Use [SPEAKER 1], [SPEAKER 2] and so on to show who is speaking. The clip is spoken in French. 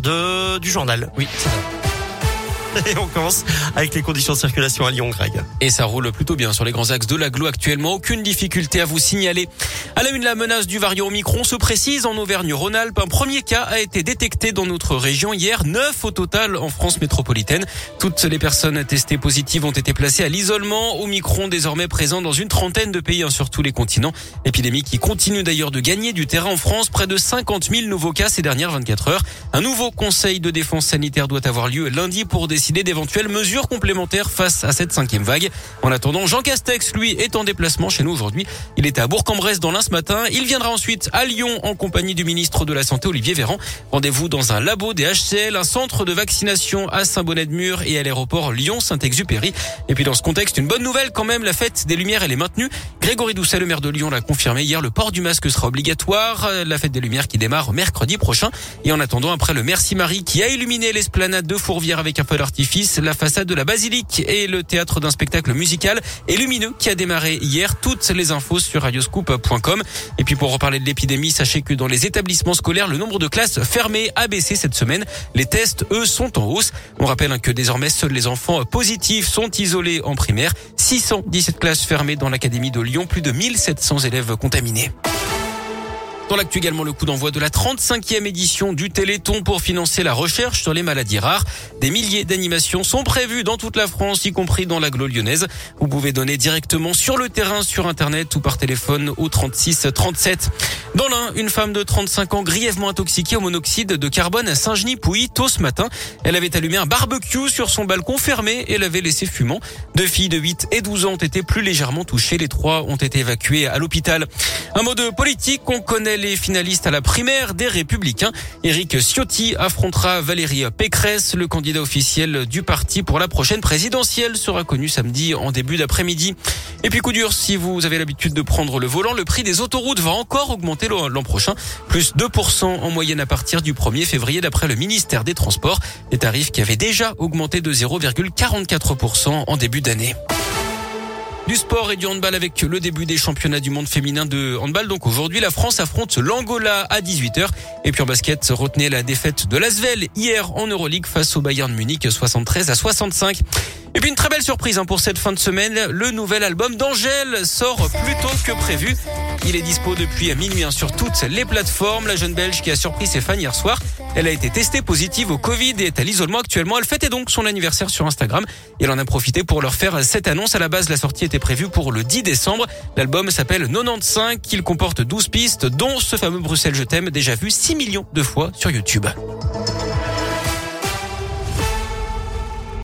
[SPEAKER 1] de, du journal.
[SPEAKER 2] Oui.
[SPEAKER 1] Et on commence avec les conditions de circulation à Lyon, Greg.
[SPEAKER 2] Et ça roule plutôt bien sur les grands axes de l'agglo actuellement. Aucune difficulté à vous signaler. À la une, la menace du variant Omicron se précise en Auvergne-Rhône-Alpes. Un premier cas a été détecté dans notre région hier. Neuf au total en France métropolitaine. Toutes les personnes testées positives ont été placées à l'isolement. Omicron désormais présent dans une trentaine de pays hein, sur tous les continents. Épidémie qui continue d'ailleurs de gagner du terrain en France. Près de 50 000 nouveaux cas ces dernières 24 heures. Un nouveau conseil de défense sanitaire doit avoir lieu lundi pour décider d'éventuelles mesures complémentaires face à cette cinquième vague. En attendant, Jean Castex, lui, est en déplacement chez nous aujourd'hui. Il était à Bourg-en-Bresse dans l'Ain ce matin. Il viendra ensuite à Lyon en compagnie du ministre de la Santé, Olivier Véran. Rendez-vous dans un labo des HCL, un centre de vaccination à Saint-Bonnet-de-Mur et à l'aéroport Lyon-Saint-Exupéry. Et puis dans ce contexte, une bonne nouvelle quand même, la fête des Lumières, elle est maintenue. Grégory Doucet, le maire de Lyon, l'a confirmé hier. Le port du masque sera obligatoire. La fête des Lumières qui démarre mercredi prochain. Et en attendant, après le Merci Marie qui a illuminé l'esplanade de Fourvière avec un feu d'artifice, la façade de la basilique et le théâtre d'un spectacle musical et lumineux qui a démarré hier. Toutes les infos sur radioscoop.com. Et puis pour reparler de l'épidémie, sachez que dans les établissements scolaires, le nombre de classes fermées a baissé cette semaine. Les tests, eux, sont en hausse. On rappelle que désormais, seuls les enfants positifs sont isolés en primaire. 617 classes fermées dans l'académie de Lyon plus de 1700 élèves contaminés. Dans l'actu également, le coup d'envoi de la 35e édition du Téléthon pour financer la recherche sur les maladies rares. Des milliers d'animations sont prévues dans toute la France, y compris dans l'agglo lyonnaise. Vous pouvez donner directement sur le terrain, sur Internet ou par téléphone au 36 37. Dans l'un, une femme de 35 ans grièvement intoxiquée au monoxyde de carbone à Saint-Genis-Pouilly tôt ce matin. Elle avait allumé un barbecue sur son balcon fermé et l'avait laissé fumant. Deux filles de 8 et 12 ans ont été plus légèrement touchées. Les trois ont été évacuées à l'hôpital. Un mot de politique, on connaît les finalistes à la primaire des Républicains. Éric Ciotti affrontera Valérie Pécresse. Le candidat officiel du parti pour la prochaine présidentielle sera connu samedi en début d'après-midi. Et puis coup dur, si vous avez l'habitude de prendre le volant, le prix des autoroutes va encore augmenter l'an prochain. Plus 2% en moyenne à partir du 1er février d'après le ministère des Transports. Des tarifs qui avaient déjà augmenté de 0,44% en début d'année. Du sport et du handball avec le début des championnats du monde féminin de handball. Donc aujourd'hui, la France affronte l'Angola à 18h. Et puis en basket, retenez la défaite de l'Asvel hier en Euroleague face au Bayern Munich 73 à 65. Et puis une très belle surprise hein, pour cette fin de semaine. Le nouvel album d'Angèle sort plus tôt que prévu. Il est dispo depuis minuit hein, sur toutes les plateformes. La jeune Belge qui a surpris ses fans hier soir. Elle a été testée positive au Covid et est à l'isolement actuellement. Elle fêtait donc son anniversaire sur Instagram. Elle en a profité pour leur faire cette annonce. À la base, la sortie était prévue pour le 10 décembre. L'album s'appelle 95. Il comporte 12 pistes, dont ce fameux Bruxelles Je t'aime, déjà vu 6 millions de fois sur YouTube.